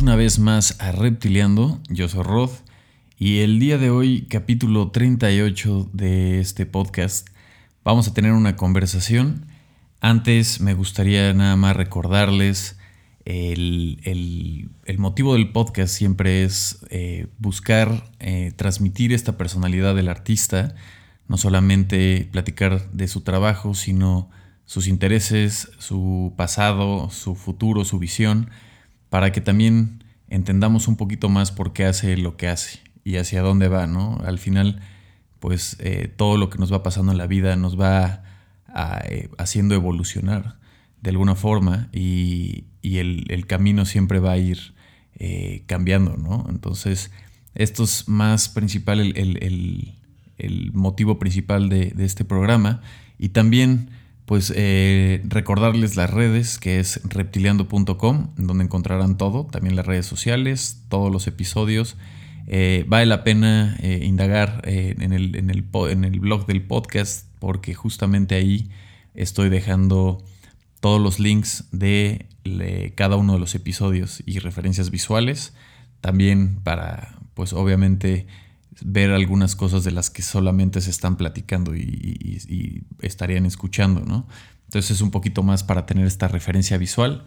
Una vez más a Reptiliando, yo soy Rod. Y el día de hoy, capítulo 38 de este podcast, vamos a tener una conversación. Antes me gustaría nada más recordarles el, motivo del podcast siempre es eh, buscar eh, transmitir esta personalidad del artista, no solamente platicar de su trabajo, sino sus intereses, su pasado, su futuro, su visión para que también entendamos un poquito más por qué hace lo que hace y hacia dónde va, ¿no? Al final, pues eh, todo lo que nos va pasando en la vida nos va eh, haciendo evolucionar de alguna forma y, el, camino siempre va a ir eh, cambiando, ¿no? Entonces, esto es más principal, el, motivo principal de, de este programa y también pues eh, recordarles las redes, que es reptiliando.com, donde encontrarán todo, también las redes sociales, todos los episodios. Eh, vale la pena eh, indagar en el, en, el, en, el, blog del podcast, porque justamente ahí estoy dejando todos los links de cada uno de los episodios y referencias visuales. También para, pues obviamente, ver algunas cosas de las que solamente se están platicando y, estarían escuchando, ¿no? Entonces es un poquito más para tener esta referencia visual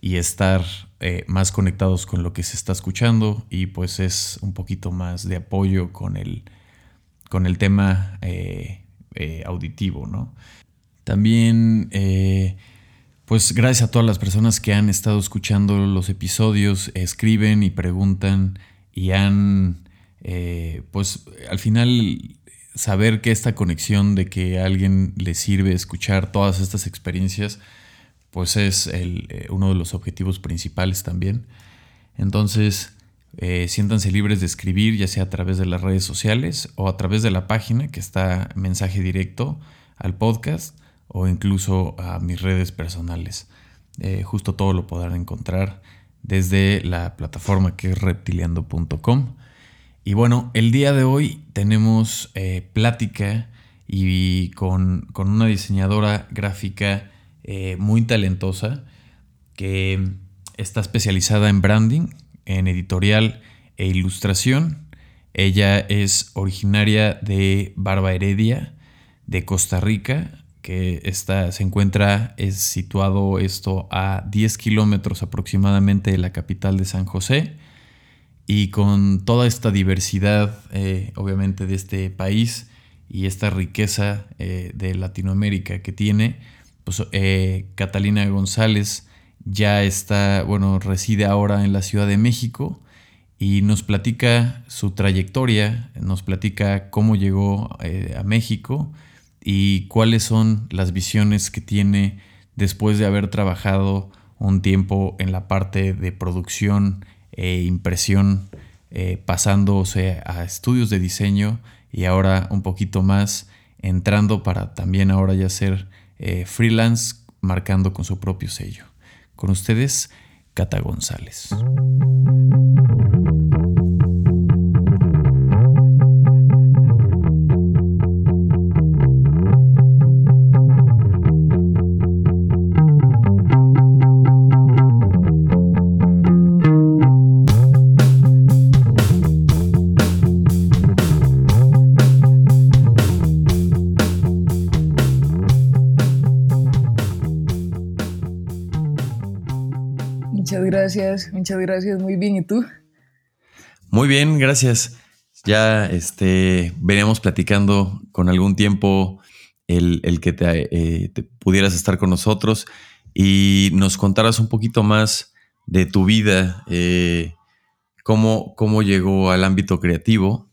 y estar eh, más conectados con lo que se está escuchando y pues es un poquito más de apoyo con el, con el tema eh, eh, auditivo, ¿no? También, pues gracias a todas las personas que han estado escuchando los episodios, escriben y preguntan y han eh, pues al final saber que esta conexión de que a alguien le sirve escuchar todas estas experiencias, pues es eh, uno de los objetivos principales también. Entonces, eh, siéntanse libres de escribir, ya sea a través de las redes sociales o a través de la página que está mensaje directo al podcast o incluso a mis redes personales. justo todo lo podrán encontrar desde la plataforma que es reptiliando.com. Y bueno, el día de hoy tenemos eh, plática y con, una diseñadora gráfica eh, muy talentosa que está especializada en branding, en editorial e ilustración. Ella es originaria de Barba Heredia, de Costa Rica, que está, se encuentra, es situado esto a 10 kilómetros aproximadamente de la capital de San José y con toda esta diversidad, eh, obviamente, de este país y esta riqueza eh, de Latinoamérica que tiene, pues eh, Catalina González ya está, bueno, reside ahora en la Ciudad de México y nos platica su trayectoria, nos platica cómo llegó a México y cuáles son las visiones que tiene después de haber trabajado un tiempo en la parte de producción e impresión, eh, pasándose a estudios de diseño y ahora un poquito más entrando para también ahora ya ser eh, freelance, marcando con su propio sello. Con ustedes, Cata González. Gracias, muchas gracias, muy bien. ¿Y tú? Muy bien, gracias. Ya este, veníamos platicando con algún tiempo el, que eh, te, pudieras estar con nosotros y nos contaras un poquito más de tu vida, eh, cómo, cómo, llegó al ámbito creativo.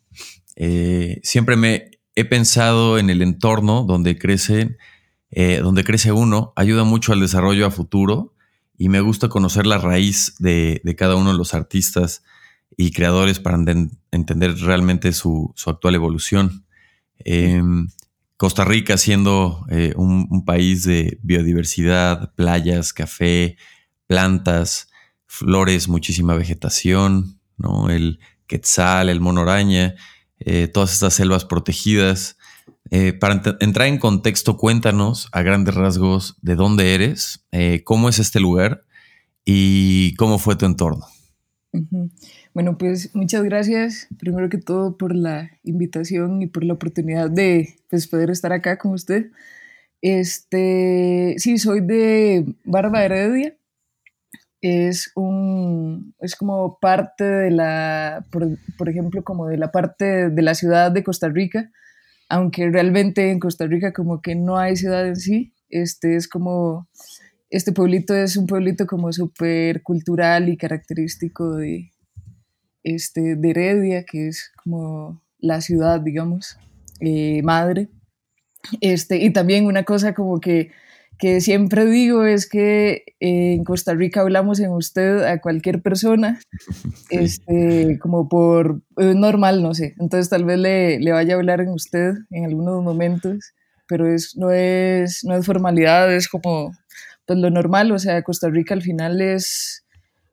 Eh, siempre me he pensado en el entorno donde crece, donde crece uno, ayuda mucho al desarrollo a futuro y me gusta conocer la raíz de, cada uno de los artistas y creadores para entender realmente su, actual evolución. Em, Costa Rica siendo eh, un, país de biodiversidad, playas, café, plantas, flores, muchísima vegetación, ¿no? el quetzal, el monoraña, eh, todas estas selvas protegidas. Eh, para entrar en contexto, cuéntanos a grandes rasgos de dónde eres, eh, cómo es este lugar y cómo fue tu entorno. Bueno, pues muchas gracias, primero que todo, por la invitación y por la oportunidad de pues, poder estar acá con usted. Este, sí, soy de Barba Heredia. Es un, es como parte de la, por, por, ejemplo, como de la parte de la ciudad de Costa Rica, aunque realmente en Costa Rica como que no hay ciudad en sí. Este es como este pueblito es un pueblito como súper cultural y característico de, este, de Heredia, que es como la ciudad, digamos, eh, madre. Este, y también una cosa como que, que siempre digo es que en Costa Rica hablamos en usted a cualquier persona, este, como por normal, no sé. Entonces tal vez le, le, vaya a hablar en usted en algunos momentos, pero es, no, es, no es formalidad, es como pues lo normal, o sea, Costa Rica al final es,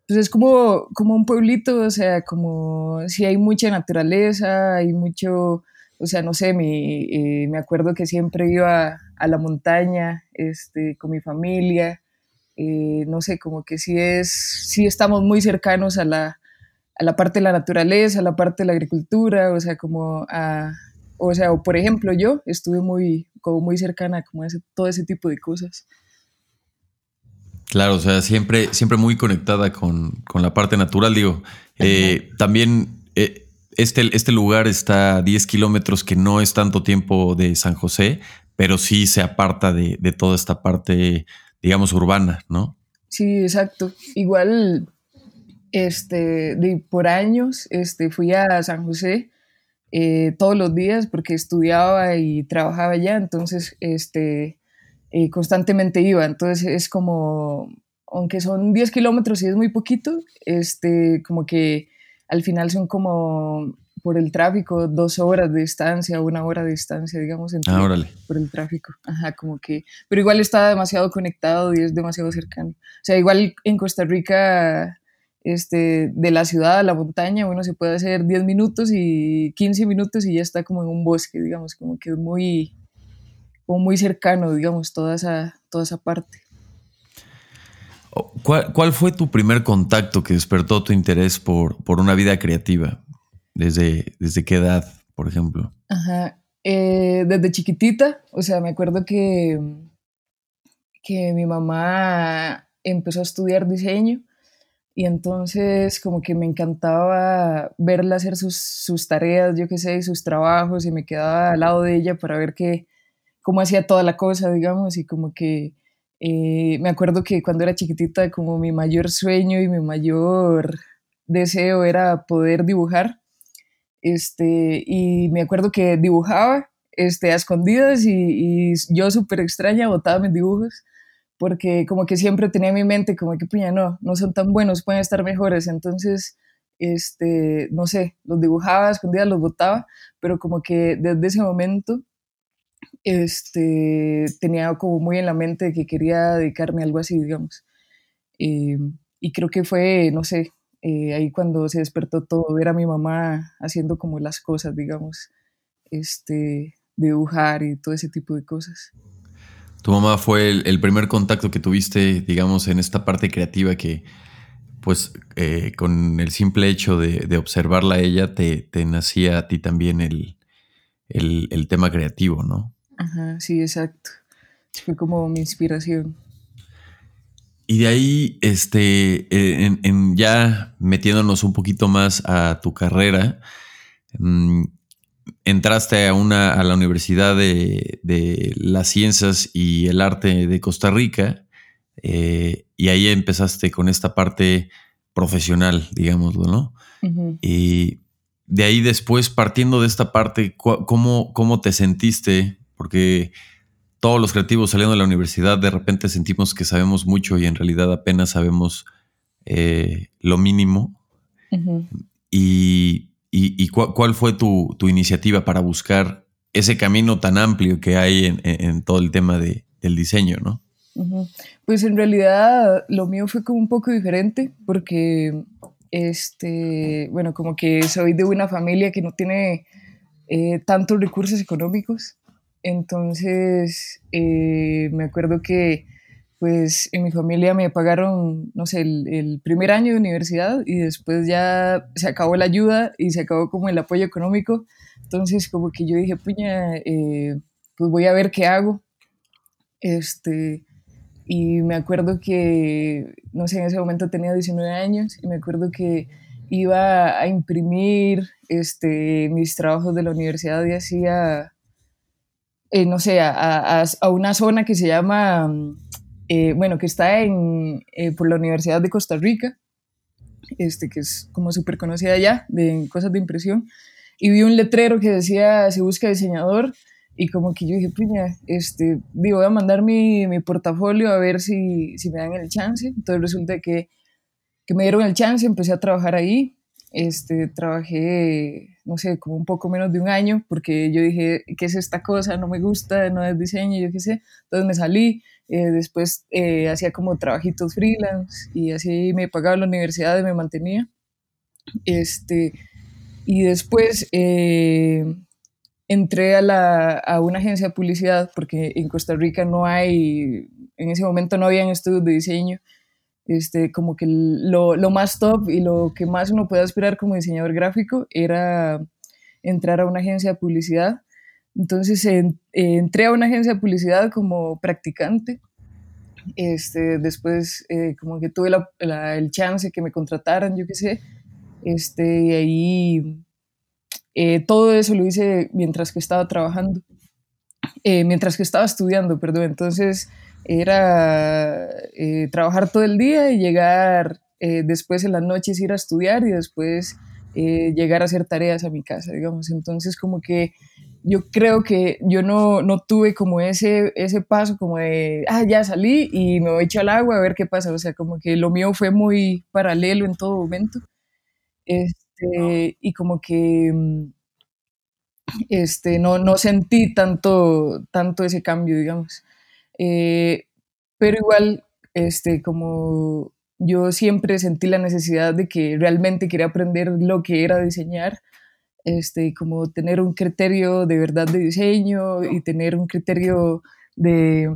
pues es como, como un pueblito, o sea, como si hay mucha naturaleza, hay mucho, o sea, no sé, mi, eh, me acuerdo que siempre iba a la montaña este, con mi familia, eh, no sé, como que sí es, sí estamos muy cercanos a la, a la parte de la naturaleza, a la parte de la agricultura, o sea, como a, o sea, o por ejemplo yo estuve muy, como muy cercana como a ese, todo ese tipo de cosas. Claro, o sea, siempre, siempre muy conectada con, la parte natural. Digo, eh, también eh, este, este lugar está a 10 kilómetros, que no es tanto tiempo de San José, pero sí se aparta de, toda esta parte, digamos, urbana, ¿no? Sí, exacto. Igual, este, de, por años, este, fui a San José eh, todos los días porque estudiaba y trabajaba allá, entonces, este, eh, constantemente iba. Entonces es como, aunque son 10 kilómetros y es muy poquito, este, como que al final son como por el tráfico, dos horas de distancia, una hora de distancia, digamos, ah, por el tráfico. Ajá, como que, pero igual está demasiado conectado y es demasiado cercano. O sea, igual en Costa Rica, este, de la ciudad a la montaña, uno se puede hacer 10 minutos y 15 minutos y ya está como en un bosque, digamos, como que es muy, muy cercano, digamos, toda esa, toda esa parte. ¿Cuál, fue tu primer contacto que despertó tu interés por, por una vida creativa? ¿Desde, ¿Desde qué edad, por ejemplo? Ajá. Eh, desde chiquitita, o sea, me acuerdo que, que mi mamá empezó a estudiar diseño y entonces como que me encantaba verla hacer sus, sus tareas, yo qué sé, sus trabajos y me quedaba al lado de ella para ver qué, cómo hacía toda la cosa, digamos, y como que eh, me acuerdo que cuando era chiquitita, como mi mayor sueño y mi mayor deseo era poder dibujar. Este, y me acuerdo que dibujaba este, a escondidas y, yo súper extraña botaba mis dibujos porque como que siempre tenía en mi mente como que, puña, no, no son tan buenos, pueden estar mejores. Entonces, este, no sé, los dibujaba a escondidas, los botaba, pero como que desde ese momento este, tenía como muy en la mente que quería dedicarme a algo así, digamos. Eh, y creo que fue, no sé, eh, ahí cuando se despertó todo, ver a mi mamá haciendo como las cosas, digamos, este, dibujar y todo ese tipo de cosas. Tu mamá fue el, primer contacto que tuviste, digamos, en esta parte creativa que, pues, eh, con el simple hecho de, observarla a ella, te, nacía a ti también el, el tema creativo, ¿no? Ajá, sí, exacto. Fue como mi inspiración. Y de ahí, este, eh, en, ya metiéndonos un poquito más a tu carrera, mm, entraste a, una, a la Universidad de, las Ciencias y el Arte de Costa Rica, eh, y ahí empezaste con esta parte profesional, digámoslo, ¿no? Y de ahí después, partiendo de esta parte, ¿cómo, cómo te sentiste porque todos los creativos saliendo de la universidad de repente sentimos que sabemos mucho y en realidad apenas sabemos eh, lo mínimo. ¿Y, cuál fue tu, iniciativa para buscar ese camino tan amplio que hay en, todo el tema del diseño, no? Pues en realidad lo mío fue como un poco diferente porque, este, bueno, como que soy de una familia que no tiene eh, tantos recursos económicos entonces, eh, me acuerdo que pues en mi familia me pagaron, no sé, el, primer año de universidad y después ya se acabó la ayuda y se acabó como el apoyo económico. Entonces como que yo dije, puña, eh, pues voy a ver qué hago. Este, y me acuerdo que, no sé, en ese momento tenía 19 años y me acuerdo que iba a imprimir este, mis trabajos de la universidad y hacía, eh, no sé, a, a, una zona que se llama eh, bueno, que está en, eh, por la Universidad de Costa Rica, este, que es como súper conocida allá, de cosas de impresión, y vi un letrero que decía, se busca diseñador, y como que yo dije, puña, este, digo, voy a mandar mi, mi portafolio a ver si, si, me dan el chance. Entonces resulta que, que me dieron el chance, empecé a trabajar ahí, este, trabajé, no sé, como un poco menos de un año, porque yo dije, ¿qué es esta cosa? No me gusta, no es diseño, yo qué sé. Entonces me salí, eh, después eh, hacía como trabajitos freelance y así me pagaba la universidad y me mantenía. Este, y después eh, entré a, la, a, una agencia de publicidad porque en Costa Rica no hay, en ese momento no habían estudios de diseño. Este, como que lo, lo más top y lo que más uno puede aspirar como diseñador gráfico era entrar a una agencia de publicidad entonces entré a una agencia de publicidad como practicante. Este, después eh, como que tuve el chance que me contrataran, yo qué sé. Este, y ahí eh, todo eso lo hice mientras que estaba trabajando. Eh, mientras que estaba estudiando, perdón. Entonces era trabajar todo el día y llegar después en las noches ir a estudiar y después llegar a hacer tareas a mi casa, digamos. Entonces como que yo creo que yo no, no, tuve como ese, ese paso como de, ah, ya salí y me voy a echar al agua a ver qué pasa. O sea, como que lo mío fue muy paralelo en todo momento. Este, y como que este, no, no sentí tanto, tanto ese cambio, digamos. Eh, pero igual, este, como yo siempre sentí la necesidad de que realmente quería aprender lo que era diseñar este, como tener un criterio de verdad de diseño y tener un criterio de,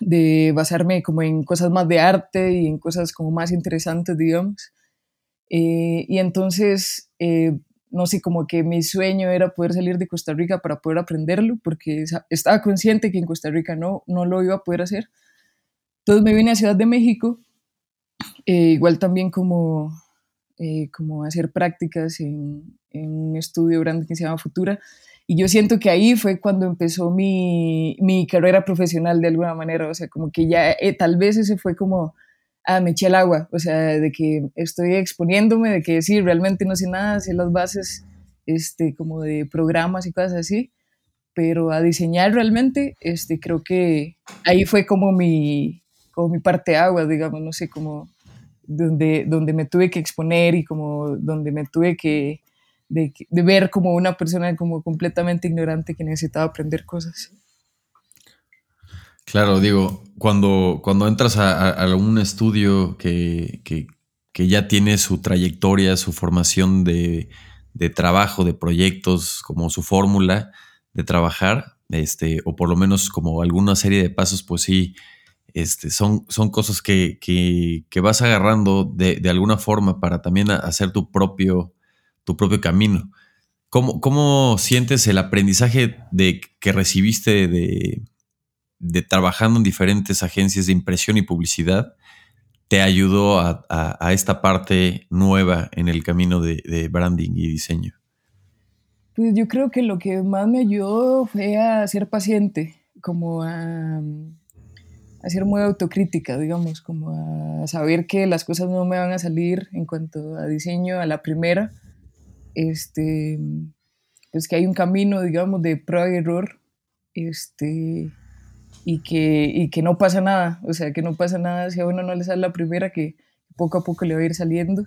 de basarme como en cosas más de arte y en cosas como más interesantes, digamos. Eh, y entonces, eh, no sé, como que mi sueño era poder salir de Costa Rica para poder aprenderlo, porque estaba consciente que en Costa Rica no, no lo iba a poder hacer. Entonces me vine a Ciudad de México, eh, igual también como eh, como hacer prácticas en, un estudio grande que se llama Futura. Y yo siento que ahí fue cuando empezó mi, mi carrera profesional de alguna manera, o sea, como que ya eh, tal vez ese fue como, ah, me eché el agua, o sea, de que estoy exponiéndome, de que sí, realmente no sé nada, sé las bases este, como de programas y cosas así, pero a diseñar realmente, este, creo que ahí fue como mi, como mi parte agua, digamos, no sé, como donde, donde me tuve que exponer y como donde me tuve que de, ver como una persona como completamente ignorante que necesitaba aprender cosas. Claro, digo, cuando, cuando entras a, algún estudio que, ya tiene su trayectoria, su formación de, de trabajo, de proyectos, como su fórmula de trabajar, este, o por lo menos como alguna serie de pasos, pues sí, este, son, son cosas que, vas agarrando de, alguna forma para también hacer tu propio, tu propio camino. ¿Cómo, ¿Cómo, sientes el aprendizaje de, que recibiste de, de, trabajando en diferentes agencias de impresión y publicidad? ¿Te ayudó a, esta parte nueva en el camino de, branding y diseño? Pues yo creo que lo que más me ayudó fue a ser paciente, como a ser muy autocrítica, digamos, como a saber que las cosas no me van a salir en cuanto a diseño a la primera, este, pues que hay un camino, digamos, de prueba y error, este, y que, y que no pasa nada, o sea, que no pasa nada si a uno no le sale la primera, que poco a poco le va a ir saliendo.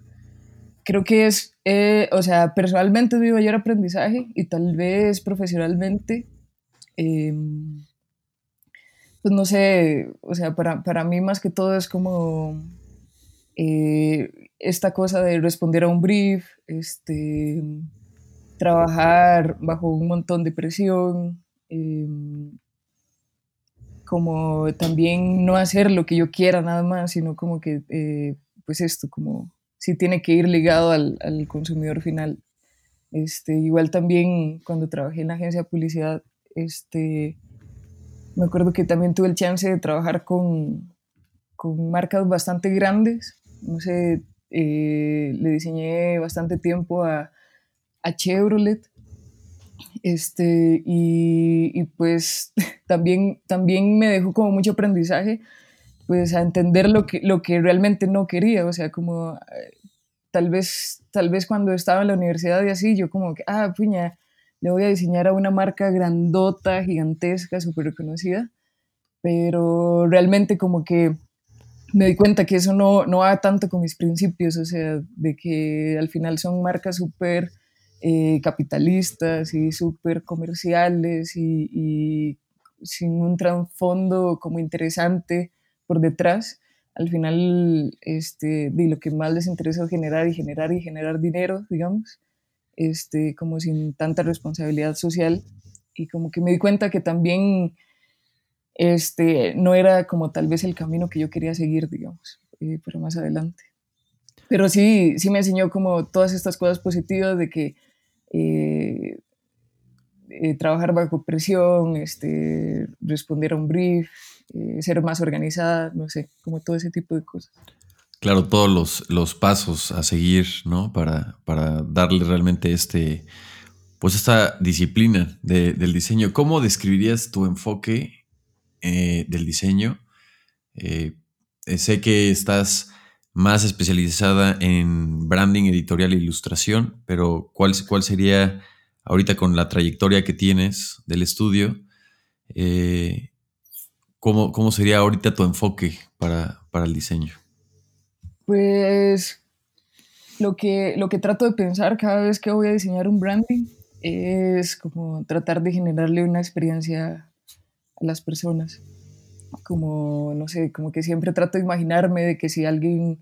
Creo que es, eh, o sea, personalmente mi mayor aprendizaje y tal vez profesionalmente. Eh, pues no sé, o sea, para, para mí más que todo es como eh, esta cosa de responder a un brief, este, trabajar bajo un montón de presión, em, como también no hacer lo que yo quiera nada más, sino como que, eh, pues esto, como sí tiene que ir ligado al, al, consumidor final. Este, igual también cuando trabajé en la agencia de publicidad, este, me acuerdo que también tuve el chance de trabajar con, con marcas bastante grandes. No sé, eh, le diseñé bastante tiempo a, a Chevrolet. Este, y, y, pues también, también me dejó como mucho aprendizaje, pues a entender lo que, lo que realmente no quería, o sea, como eh, tal vez, tal vez cuando estaba en la universidad y así, yo como que, ah, puña, le voy a diseñar a una marca grandota, gigantesca, súper reconocida, pero realmente como que me di cuenta que eso no, no va tanto con mis principios, o sea, de que al final son marcas súper eh, capitalistas y súper comerciales y, sin un trasfondo como interesante por detrás. Al final, este, de lo que más les interesa es generar y generar y generar dinero, digamos, este, como sin tanta responsabilidad social. Y como que me di cuenta que también este, no era como tal vez el camino que yo quería seguir, digamos, eh, pero más adelante. Pero sí, sí me enseñó como todas estas cosas positivas de que eh, eh, trabajar bajo presión, este, responder a un brief, ser más organizada, no sé, como todo ese tipo de cosas. Claro, todos los, los pasos a seguir, ¿no? Para, para darle realmente este, pues esta disciplina del diseño. ¿Cómo describirías tu enfoque eh, del diseño. Eh, sé que estás más especializada en branding, editorial e ilustración, pero ¿cuál, cuál sería ahorita con la trayectoria que tienes del estudio? Eh, ¿cómo, sería ahorita tu enfoque para, el diseño? Pues lo que, lo que trato de pensar cada vez que voy a diseñar un branding es como tratar de generarle una experiencia a las personas. Como, no sé, como que siempre trato de imaginarme de que si alguien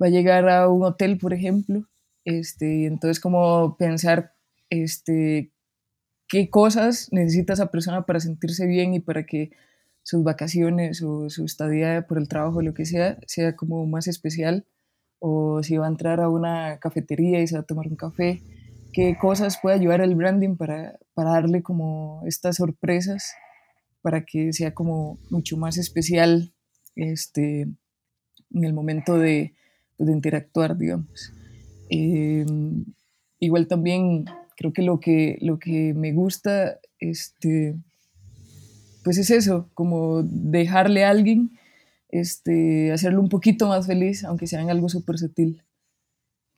va a llegar a un hotel, por ejemplo, este, entonces como pensar este, qué cosas necesita esa persona para sentirse bien y para que sus vacaciones o su estadía por el trabajo, lo que sea, sea como más especial, o si va a entrar a una cafetería y se va a tomar un café, qué cosas puede ayudar el branding para, para darle como estas sorpresas para que sea como mucho más especial este, en el momento de, pues, de interactuar, digamos. Em, igual también creo que lo que, lo que me gusta, este, pues es eso, como dejarle a alguien, este, hacerlo un poquito más feliz, aunque sea en algo súper sutil.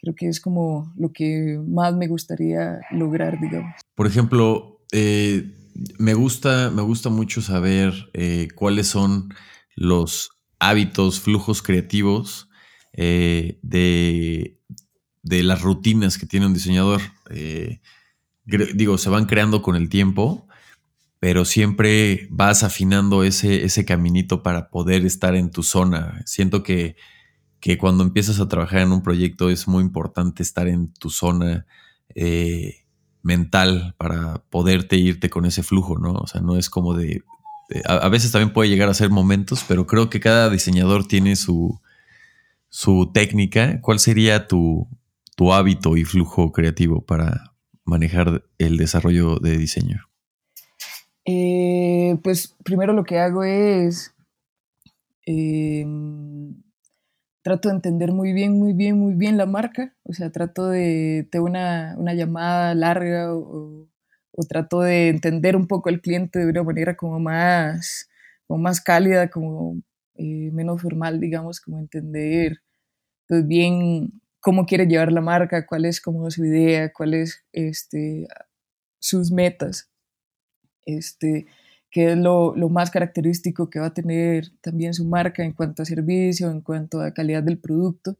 Creo que es como lo que más me gustaría lograr, digamos. Por ejemplo, eh, me gusta, me gusta mucho saber eh, cuáles son los hábitos, flujos creativos eh, de, las rutinas que tiene un diseñador. Eh, digo, se van creando con el tiempo, pero siempre vas afinando ese, ese caminito para poder estar en tu zona. Siento que, que, cuando empiezas a trabajar en un proyecto es muy importante estar en tu zona mental para poderte irte con ese flujo, ¿no? O sea, no es como de... a, veces también puede llegar a ser momentos, pero creo que cada diseñador tiene su, su técnica. ¿Cuál sería tu, tu hábito y flujo creativo para manejar el desarrollo de diseño? Eh, pues primero lo que hago es em, trato de entender muy bien, muy bien, muy bien la marca. O sea, trato de tener una, una llamada larga o, o, trato de entender un poco al cliente de una manera como más, como más cálida, como eh, menos formal, digamos, como entender pues bien cómo quiere llevar la marca, cuál es como su idea, cuáles este, sus metas. Este, que es lo, lo, más característico que va a tener también su marca en cuanto a servicio, en cuanto a calidad del producto.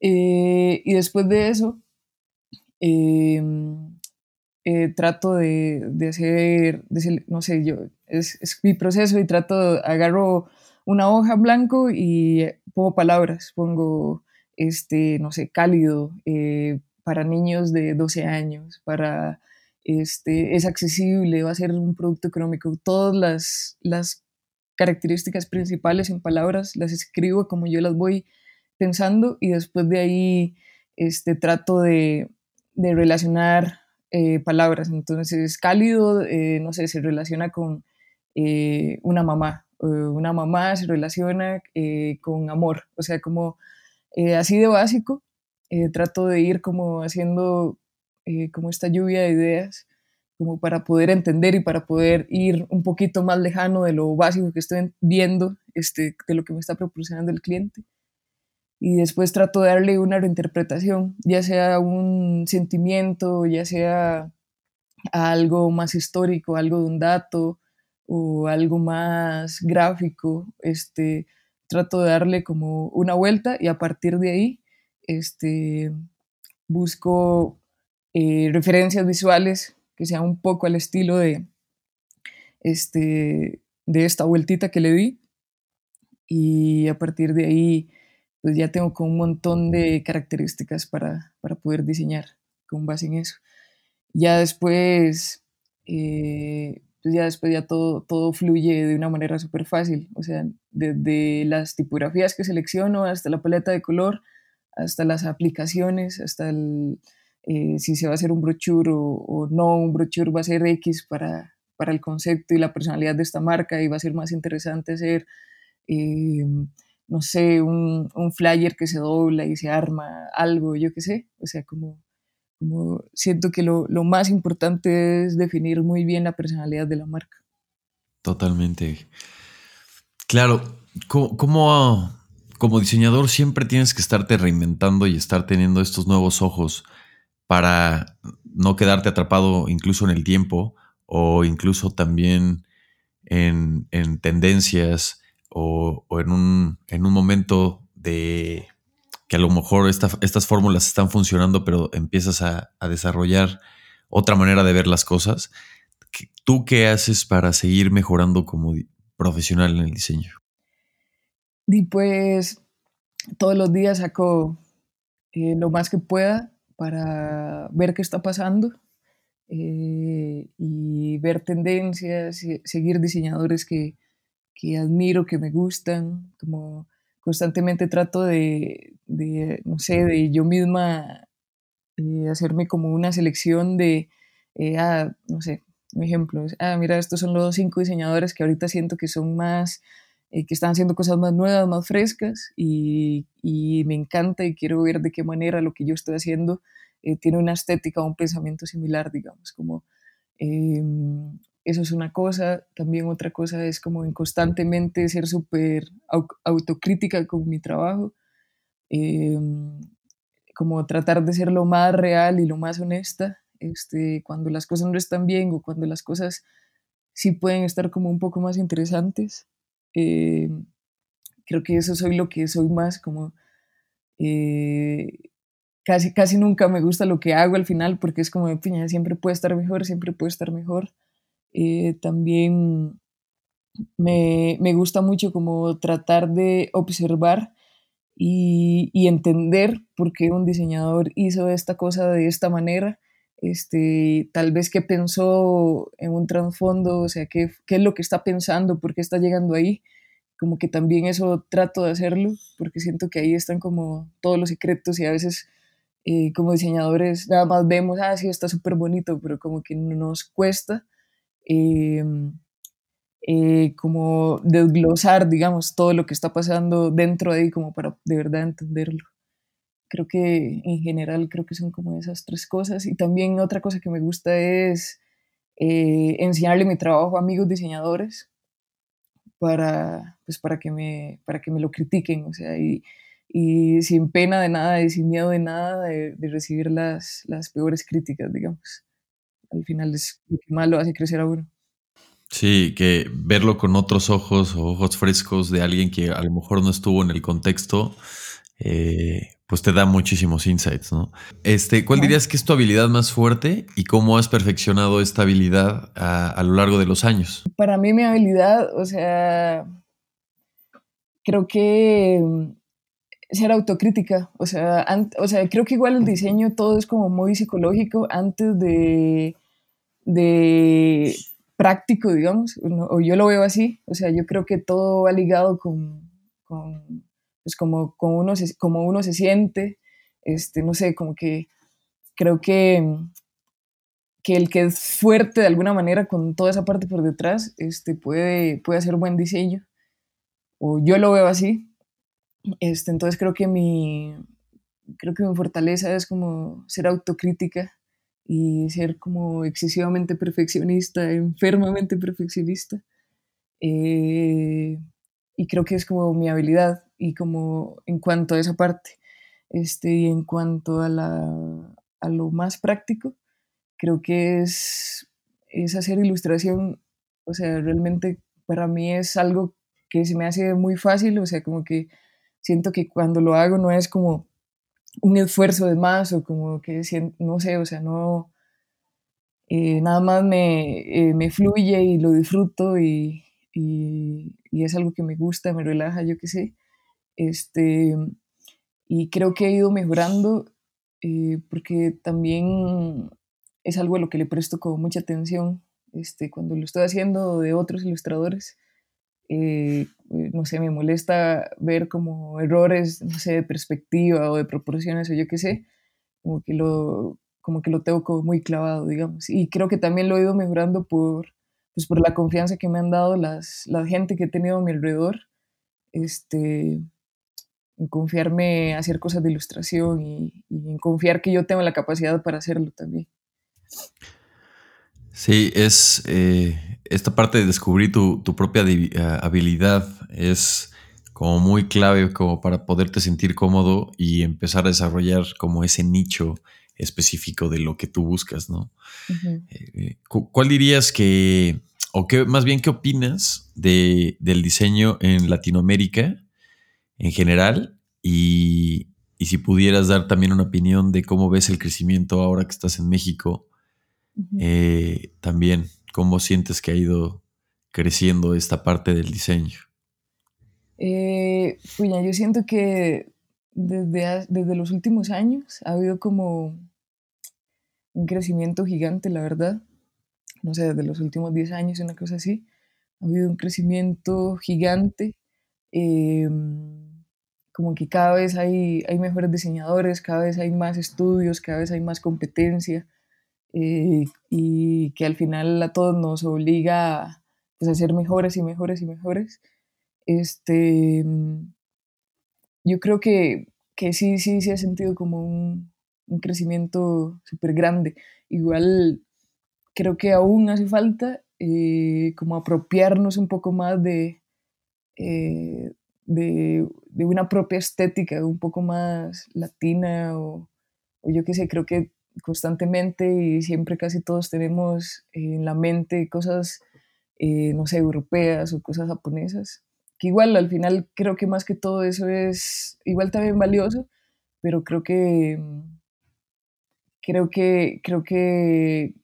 Eh, y después de eso, em, eh, trato de, de, hacer, no sé, yo, es, es, mi proceso y trato, agarro una hoja blanco y pongo palabras, pongo, este, no sé, cálido, eh, para niños de 12 años, para este, es accesible, va a ser un producto económico. Todas las, las características principales en palabras las escribo como yo las voy pensando y después de ahí este, trato de, de relacionar eh, palabras. Entonces, cálido, eh, no sé, se relaciona con eh, una mamá. una mamá se relaciona con amor. O sea, como así de básico, trato de ir como haciendo como esta lluvia de ideas como para poder entender y para poder ir un poquito más lejano de lo básico que estoy viendo, este, de lo que me está proporcionando el cliente. Y después trato de darle una reinterpretación, ya sea un sentimiento, ya sea algo más histórico, algo de un dato o algo más gráfico. Este, trato de darle como una vuelta y a partir de ahí este, busco eh, referencias visuales que sea un poco al estilo de, este, de esta vueltita que le di. Y a partir de ahí, pues ya tengo como un montón de características para, para poder diseñar con base en eso. Ya después, eh, pues ya después ya todo, todo fluye de una manera súper fácil. O sea, desde las tipografías que selecciono hasta la paleta de color, hasta las aplicaciones, hasta el, eh, si se va a hacer un brochure o, no, un brochure va a ser X para, para, el concepto y la personalidad de esta marca y va a ser más interesante hacer, eh, no sé, un, un, flyer que se dobla y se arma algo, yo qué sé, o sea, como, como siento que lo, lo, más importante es definir muy bien la personalidad de la marca. Totalmente. Claro, ¿cómo, cómo como diseñador siempre tienes que estarte reinventando y estar teniendo estos nuevos ojos para no quedarte atrapado incluso en el tiempo o incluso también en, tendencias o, en, un, en, un, momento de que a lo mejor estas fórmulas están funcionando, pero empiezas a, desarrollar otra manera de ver las cosas. ¿Tú qué haces para seguir mejorando como profesional en el diseño? Y pues todos los días saco eh, lo más que pueda para ver qué está pasando eh, y ver tendencias, y seguir diseñadores que, que, admiro, que me gustan, como constantemente trato de, no sé, de yo misma eh, hacerme como una selección de, eh, ah, no sé, un ejemplo, ah, mira, estos son los cinco diseñadores que ahorita siento que son más que están haciendo cosas más nuevas, más frescas y, y, me encanta y quiero ver de qué manera lo que yo estoy haciendo eh, tiene una estética o un pensamiento similar, digamos, como em, eso es una cosa, también otra cosa es como en constantemente ser súper autocrítica con mi trabajo, em, como tratar de ser lo más real y lo más honesta, este, cuando las cosas no están bien o cuando las cosas sí pueden estar como un poco más interesantes. Eh, creo que eso soy lo que soy más, como eh, casi, casi nunca me gusta lo que hago al final porque es como, piña, siempre puede estar mejor, siempre puede estar mejor. Eh, también me, me, gusta mucho como tratar de observar y, y, entender por qué un diseñador hizo esta cosa de esta manera. Este, tal vez que pensó en un trasfondo, o sea, qué, qué es lo que está pensando, por qué está llegando ahí como que también eso trato de hacerlo, porque siento que ahí están como todos los secretos y a veces eh, como diseñadores nada más vemos, ah, sí, está súper bonito, pero como que nos cuesta em, eh, como desglosar, digamos, todo lo que está pasando dentro de ahí como para de verdad entenderlo. Creo que en general creo que son como esas tres cosas. Y también otra cosa que me gusta es eh, enseñarle mi trabajo a amigos diseñadores para, pues para, que me, para que me lo critiquen, o sea, y, y sin pena de nada y sin miedo de nada de, recibir las, las, peores críticas, digamos. Al final es lo que más lo hace crecer a uno. Sí, que verlo con otros ojos ojos frescos de alguien que a lo mejor no estuvo en el contexto, eh, pues te da muchísimos insights, ¿no? Este, ¿Cuál dirías que es tu habilidad más fuerte y cómo has perfeccionado esta habilidad a, a lo largo de los años? Para mí mi habilidad, o sea, creo que ser autocrítica, o sea, o sea, creo que igual el diseño todo es como muy psicológico antes de, de práctico, digamos, o yo lo veo así, o sea, yo creo que todo va ligado con, con pues como, como, uno se, como uno se siente, este, no sé, como que creo que, que el que es fuerte de alguna manera con toda esa parte por detrás, este, puede, puede hacer buen diseño, o yo lo veo así, este, entonces creo que mi, creo que mi fortaleza es como ser autocrítica y ser como excesivamente perfeccionista, enfermamente perfeccionista. Eh, y creo que es como mi habilidad y como en cuanto a esa parte. Este, y en cuanto a, la, a lo más práctico, creo que es, es hacer ilustración, o sea, realmente para mí es algo que se me hace muy fácil, o sea, como que siento que cuando lo hago no es como un esfuerzo de más o como que, no sé, o sea, no, eh, nada más me, eh, me, fluye y lo disfruto y, y, es algo que me gusta, me relaja, yo qué sé. Este, y creo que he ido mejorando eh, porque también es algo a lo que le presto mucha atención este, cuando lo estoy haciendo de otros ilustradores. Eh, no sé, me molesta ver como errores, no sé, de perspectiva o de proporciones o yo qué sé, como que lo, como que lo tengo muy clavado, digamos. Y creo que también lo he ido mejorando por, pues por la confianza que me han dado las, la gente que he tenido a mi alrededor, este, en confiarme a hacer cosas de ilustración y, en confiar que yo tengo la capacidad para hacerlo también. Sí, es eh, esta parte de descubrir tu, propia eh, habilidad es como muy clave como para poderte sentir cómodo y empezar a desarrollar como ese nicho específico de lo que tú buscas, ¿no? Eh, ¿Cuál dirías que, o qué, más bien, qué opinas de, del diseño en Latinoamérica en general? Y, y, si pudieras dar también una opinión de cómo ves el crecimiento ahora que estás en México eh, también, ¿cómo sientes que ha ido creciendo esta parte del diseño? Eh, pues yo siento que desde, desde los últimos años ha habido como un crecimiento gigante, la verdad. No sé, desde los últimos 10 años, una cosa así. Ha habido un crecimiento gigante. Em, como que cada vez hay, hay mejores diseñadores, cada vez hay más estudios, cada vez hay más competencia. Eh, y que al final a todos nos obliga pues, a ser mejores y mejores y mejores. Este, yo creo que, que sí, sí, sí ha sentido como un, un crecimiento súper grande. Igual creo que aún hace falta eh, como apropiarnos un poco más de, eh, de, de, una propia estética, un poco más latina o, yo qué sé, creo que constantemente y siempre casi todos tenemos en la mente cosas, eh, no sé, europeas o cosas japonesas, que igual al final creo que más que todo eso es igual también valioso, pero creo que creo que creo que,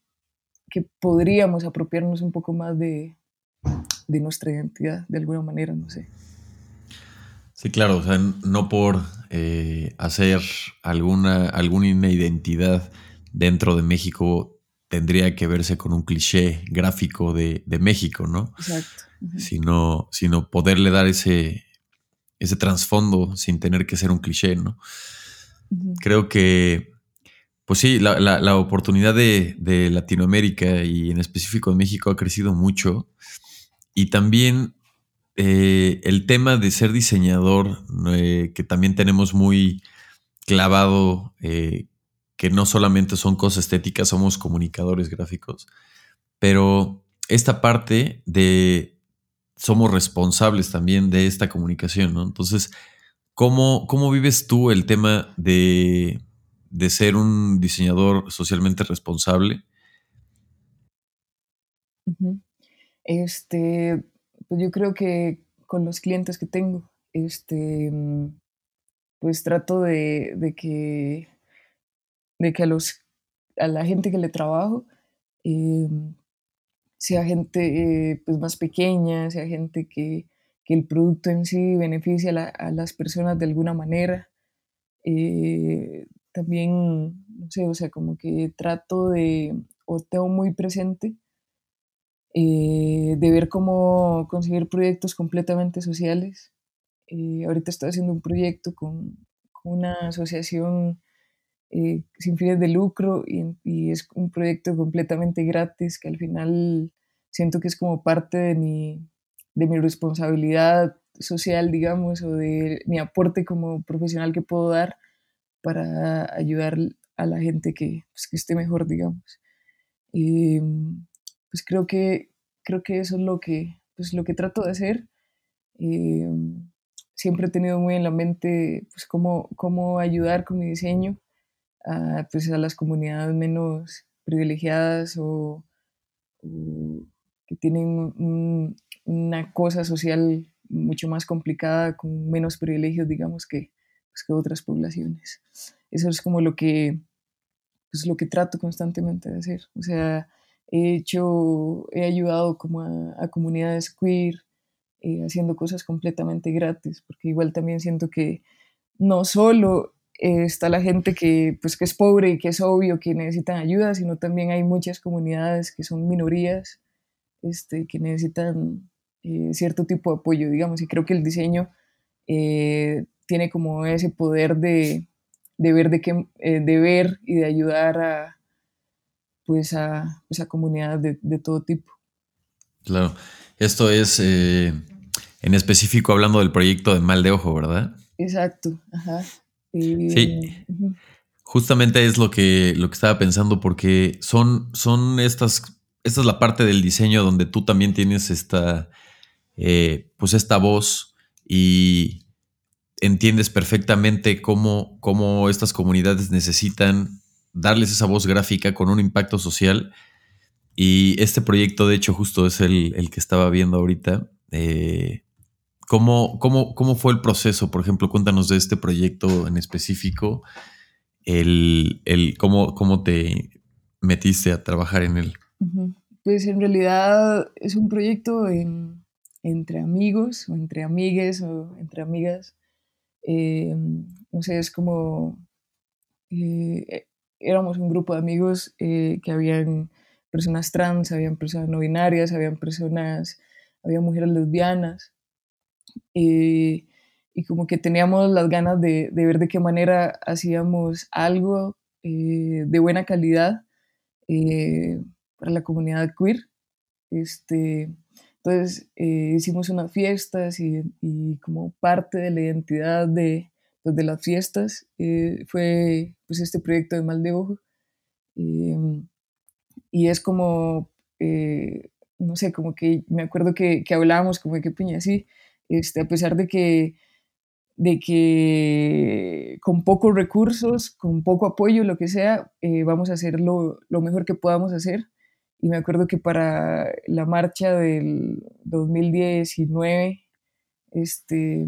que podríamos apropiarnos un poco más de, de nuestra identidad de alguna manera, no sé. Sí, claro, o sea, no por eh, hacer alguna, alguna identidad dentro de México tendría que verse con un cliché gráfico de, México, ¿no? Exacto. sino, sino poderle dar ese, ese trasfondo sin tener que ser un cliché, ¿no? Creo que, pues sí, la, oportunidad de, de, Latinoamérica y en específico de México ha crecido mucho y también eh, el tema de ser diseñador, eh, que también tenemos muy clavado, eh, que no solamente son cosas estéticas, somos comunicadores gráficos, pero esta parte de somos responsables también de esta comunicación, ¿no? Entonces, ¿cómo, cómo vives tú el tema de, de ser un diseñador socialmente responsable? Este, pues yo creo que con los clientes que tengo, este, mm, pues trato de, que, de que a, los, a la gente que le trabajo em, sea gente eh, pues más pequeña, sea gente que, el producto en sí beneficie a, las personas de alguna manera. Eh, también, no sé, o sea, como que trato de o tengo muy presente, eh, de ver cómo conseguir proyectos completamente sociales. Eh, ahorita estoy haciendo un proyecto con, una asociación eh, sin fines de lucro y, es un proyecto completamente gratis que al final siento que es como parte de mi, de mi responsabilidad social, digamos, o de mi aporte como profesional que puedo dar para ayudar a la gente que, pues, que esté mejor, digamos. Y pues creo que, creo que eso es lo que, pues, lo que trato de hacer. siempre he tenido muy en la mente pues, cómo, cómo ayudar con mi diseño a, pues, a las comunidades menos privilegiadas o, que tienen una cosa social mucho más complicada, con menos privilegios, digamos, que, pues, que otras poblaciones. Eso es como lo que, pues, lo que trato constantemente de hacer. O sea, he hecho, he ayudado como a, comunidades queer, eh, haciendo cosas completamente gratis, porque igual también siento que no solo está la gente que, pues, que es pobre y que es obvio que necesitan ayuda, sino también hay muchas comunidades que son minorías, este, que necesitan eh, cierto tipo de apoyo, digamos, y creo que el diseño eh, tiene como ese poder de, de ver, de, qué, de ver y de ayudar a, pues a, pues comunidades de, todo tipo. Claro, esto es eh, en específico hablando del proyecto de Mal de Ojo, ¿verdad? Exacto, ajá. sí. Justamente es lo que, lo que estaba pensando porque son, son estas, esta es la parte del diseño donde tú también tienes esta, eh, pues esta voz y entiendes perfectamente cómo, cómo estas comunidades necesitan darles esa voz gráfica con un impacto social. Y este proyecto, de hecho, justo es el, que estaba viendo ahorita. Eh, ¿cómo, cómo, fue el proceso? Por ejemplo, cuéntanos de este proyecto en específico. El, cómo, cómo te metiste a trabajar en él. Pues en realidad es un proyecto entre amigos o entre amigues o entre amigas. No sé, es como eh, éramos un grupo de amigos eh, que habían personas trans, habían personas no binarias, habían personas, había mujeres lesbianas. y como que teníamos las ganas de, de, ver de qué manera hacíamos algo eh, de buena calidad eh, para la comunidad queer. Este, entonces hicimos unas fiestas y, y, como parte de la identidad de, pues, de las fiestas eh, fue pues este proyecto de Mal de Ojo. Em, y es como, eh, no sé, como que me acuerdo que, que hablábamos como de que piña así, este, a pesar de que, de que con pocos recursos, con poco apoyo, lo que sea, eh, vamos a hacer lo, lo, mejor que podamos hacer. Y me acuerdo que para la marcha del 2019, este,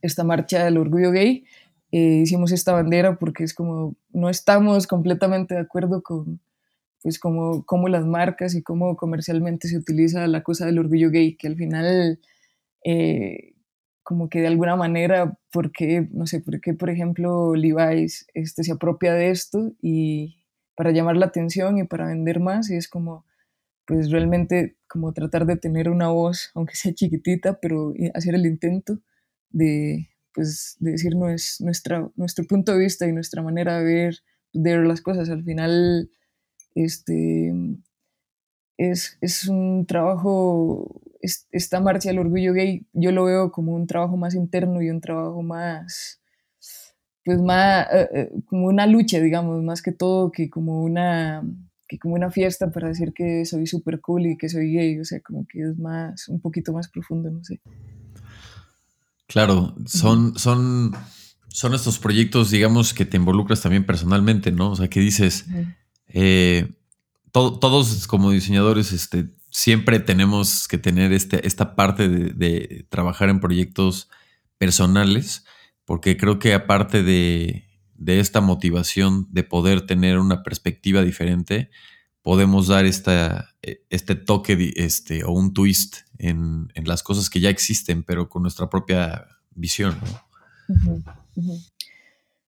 esta marcha del orgullo gay, eh, hicimos esta bandera porque es como, no estamos completamente de acuerdo con, pues, como, como las marcas y cómo comercialmente se utiliza la cosa del orgullo gay, que al final, eh, como que de alguna manera, porque, no sé, porque por ejemplo Levi's este, se apropia de esto y para llamar la atención y para vender más y es como, pues realmente como tratar de tener una voz, aunque sea chiquitita, pero hacer el intento de, pues, de decir nuestra, nuestro punto de vista y nuestra manera de ver, las cosas. Al final, este, es, es un trabajo, esta marcha del orgullo gay, yo lo veo como un trabajo más interno y un trabajo más, pues más, eh, eh, como una lucha, digamos, más que todo que como una que como una fiesta para decir que soy súper cool y que soy gay, o sea, como que es más, un poquito más profundo, no sé. Claro, son, son, son estos proyectos, digamos, que te involucras también personalmente, ¿no? O sea, que dices, eh, todos como diseñadores, este, siempre tenemos que tener este, esta parte de, trabajar en proyectos personales, porque creo que aparte de, de, esta motivación de poder tener una perspectiva diferente, podemos dar esta, e, este toque este, o un twist en, las cosas que ya existen, pero con nuestra propia visión.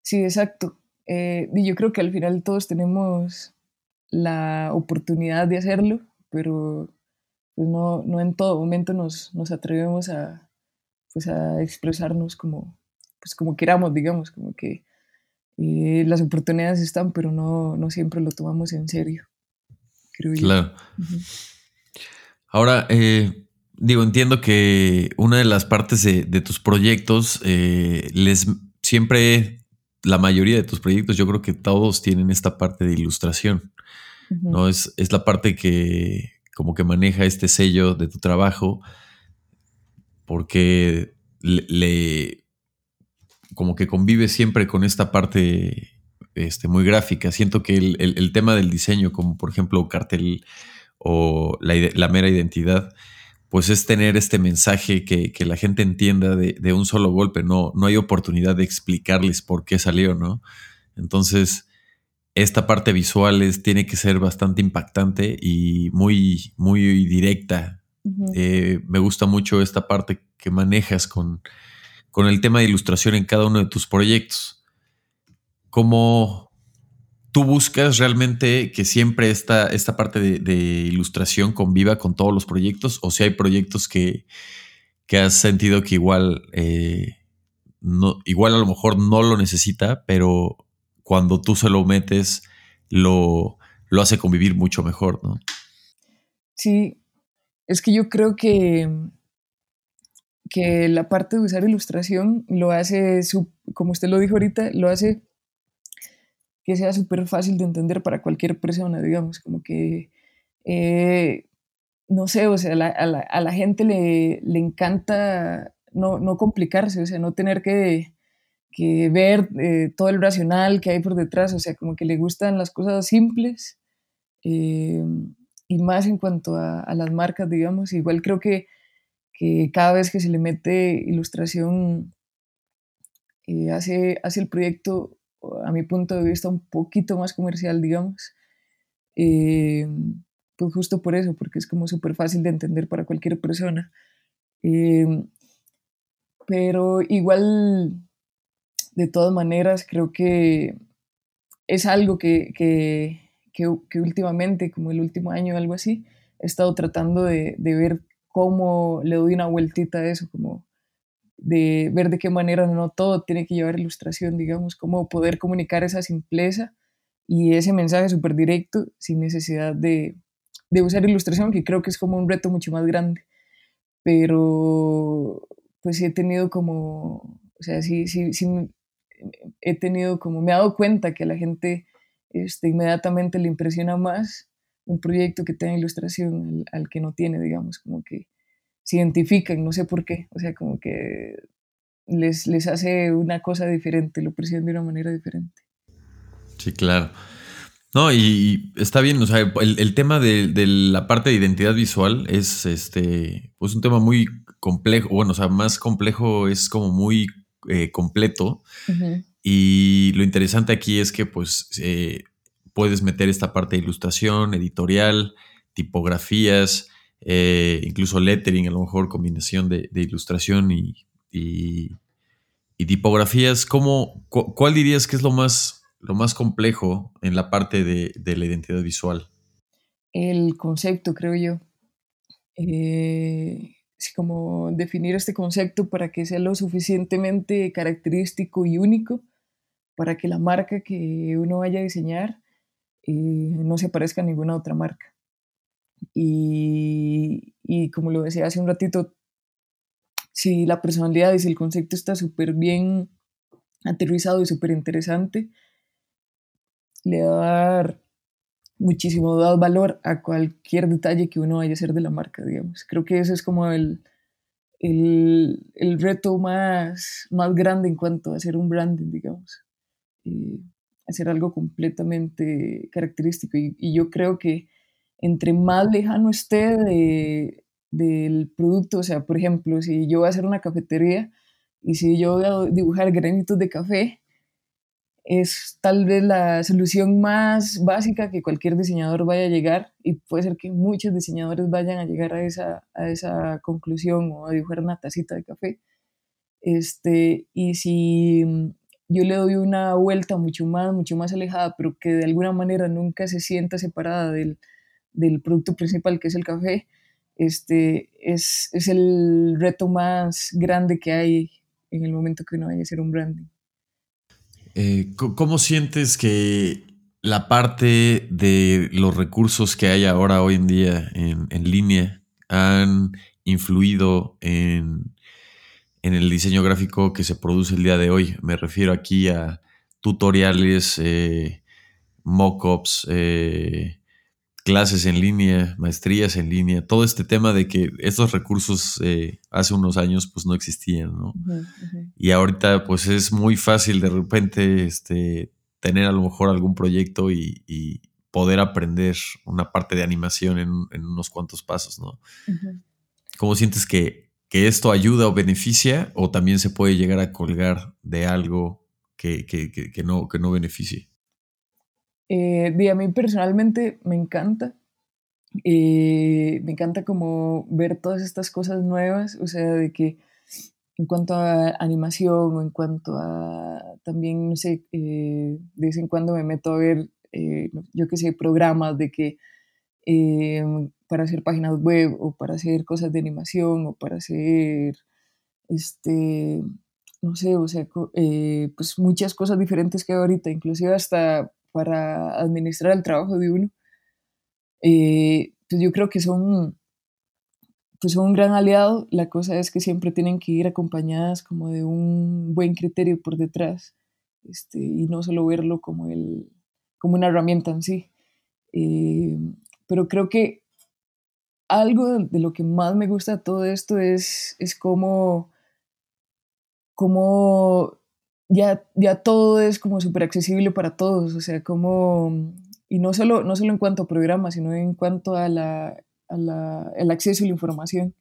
Sí, exacto. Eh, y yo creo que al final todos tenemos la oportunidad de hacerlo, pero pues no, no en todo momento nos, nos atrevemos a, pues a expresarnos como, pues como queramos, digamos, como que eh, las oportunidades están, pero no, no siempre lo tomamos en serio, creo yo. Claro. Ahora, eh, digo, entiendo que una de las partes de, tus proyectos, eh, les siempre, la mayoría de tus proyectos, yo creo que todos tienen esta parte de ilustración, ¿no? Es, es la parte que como que maneja este sello de tu trabajo, porque le, como que convive siempre con esta parte este, muy gráfica. Siento que el, tema del diseño, como por ejemplo cartel o la, mera identidad, pues es tener este mensaje que, la gente entienda de, un solo golpe. No, no hay oportunidad de explicarles por qué salió, ¿no? Entonces, esta parte visual es, tiene que ser bastante impactante y muy, muy directa. Eh, me gusta mucho esta parte que manejas con, con el tema de ilustración en cada uno de tus proyectos. ¿Cómo tú buscas realmente que siempre esta, esta parte de, ilustración conviva con todos los proyectos? ¿O si hay proyectos que, has sentido que igual, eh, no, igual a lo mejor no lo necesita, pero cuando tú se lo metes, lo, lo hace convivir mucho mejor, ¿no? Sí, es que yo creo que que la parte de usar ilustración lo hace, como usted lo dijo ahorita, lo hace que sea súper fácil de entender para cualquier persona, digamos, como que, eh, no sé, o sea, a, la, gente le, encanta no, no, complicarse, o sea, no tener que, ver eh, todo el racional que hay por detrás, o sea, como que le gustan las cosas simples eh, y más en cuanto a, a, las marcas, digamos, igual creo que que cada vez que se le mete ilustración eh, hace, hace el proyecto, a mi punto de vista, un poquito más comercial, digamos. Eh, pues justo por eso, porque es como súper fácil de entender para cualquier persona. Eh, pero igual, de todas maneras, creo que es algo que, que, que, últimamente, como el último año algo así, he estado tratando de, de ver cómo le doy una vueltita a eso, como de ver de qué manera no todo tiene que llevar ilustración, digamos, cómo poder comunicar esa simpleza y ese mensaje súper directo sin necesidad de, de, usar ilustración, que creo que es como un reto mucho más grande. Pero pues sí he tenido como, o sea, sí, sí, sí he tenido como, me he dado cuenta que a la gente este, inmediatamente le impresiona más un proyecto que tenga ilustración al, que no tiene, digamos, como que se identifican, no sé por qué, o sea, como que les, les hace una cosa diferente, lo perciben de una manera diferente. Sí, claro. No, y está bien, o sea, el, tema de, la parte de identidad visual es este, pues un tema muy complejo, bueno, o sea, más complejo es como muy eh, completo. Y lo interesante aquí es que, pues, eh, puedes meter esta parte de ilustración, editorial, tipografías, eh, incluso lettering, a lo mejor combinación de, ilustración y, tipografías. ¿Cómo, ¿Cuál dirías que es lo más, lo más complejo en la parte de, la identidad visual? El concepto, creo yo. Eh, como definir este concepto para que sea lo suficientemente característico y único para que la marca que uno vaya a diseñar no se parezca a ninguna otra marca. Y, y, como lo decía hace un ratito, si la personalidad y si el concepto está súper bien aterrizado y súper interesante, le va a dar muchísimo valor a cualquier detalle que uno vaya a hacer de la marca, digamos. Creo que ese es como el, el, el reto más, más grande en cuanto a hacer un branding, digamos hacer algo completamente característico. Y, yo creo que entre más lejano esté de, del producto, o sea, por ejemplo, si yo voy a hacer una cafetería y si yo voy a dibujar granitos de café, es tal vez la solución más básica que cualquier diseñador vaya a llegar y puede ser que muchos diseñadores vayan a llegar a esa, a esa conclusión o a dibujar una tacita de café. Este, y si yo le doy una vuelta mucho más, mucho más alejada, pero que de alguna manera nunca se sienta separada del, del producto principal que es el café, este, es, es, el reto más grande que hay en el momento que uno vaya a hacer un branding. Eh, ¿Cómo sientes que la parte de los recursos que hay ahora hoy en día en, en línea han influido en, en, el diseño gráfico que se produce el día de hoy? Me refiero aquí a tutoriales, eh, mockups, eh, clases en línea, maestrías en línea, todo este tema de que estos recursos eh, hace unos años pues no existían, ¿no? Y ahorita pues es muy fácil de repente este, tener a lo mejor algún proyecto y, poder aprender una parte de animación en, unos cuantos pasos, ¿no? ¿Cómo sientes que, que, esto ayuda o beneficia o también se puede llegar a colgar de algo que, que no, que no beneficie? Eh, a mí personalmente me encanta. Eh, me encanta como ver todas estas cosas nuevas, o sea, de que en cuanto a animación o en cuanto a también, no sé, eh, de vez en cuando me meto a ver, yo qué sé, programas de que para hacer páginas web o para hacer cosas de animación o para hacer, este, no sé, o sea, pues muchas cosas diferentes que ahorita, inclusive hasta para administrar el trabajo de uno, eh, pues yo creo que son, pues son un gran aliado. La cosa es que siempre tienen que ir acompañadas como de un buen criterio por detrás este, y no solo verlo como, el, como una herramienta en sí. Eh, pero creo que algo de lo que más me gusta de todo esto es, es cómo, cómo ya, ya todo es como súper accesible para todos, o sea, como, y no solo, no solo en cuanto a programas, sino en cuanto a la, el acceso a la información,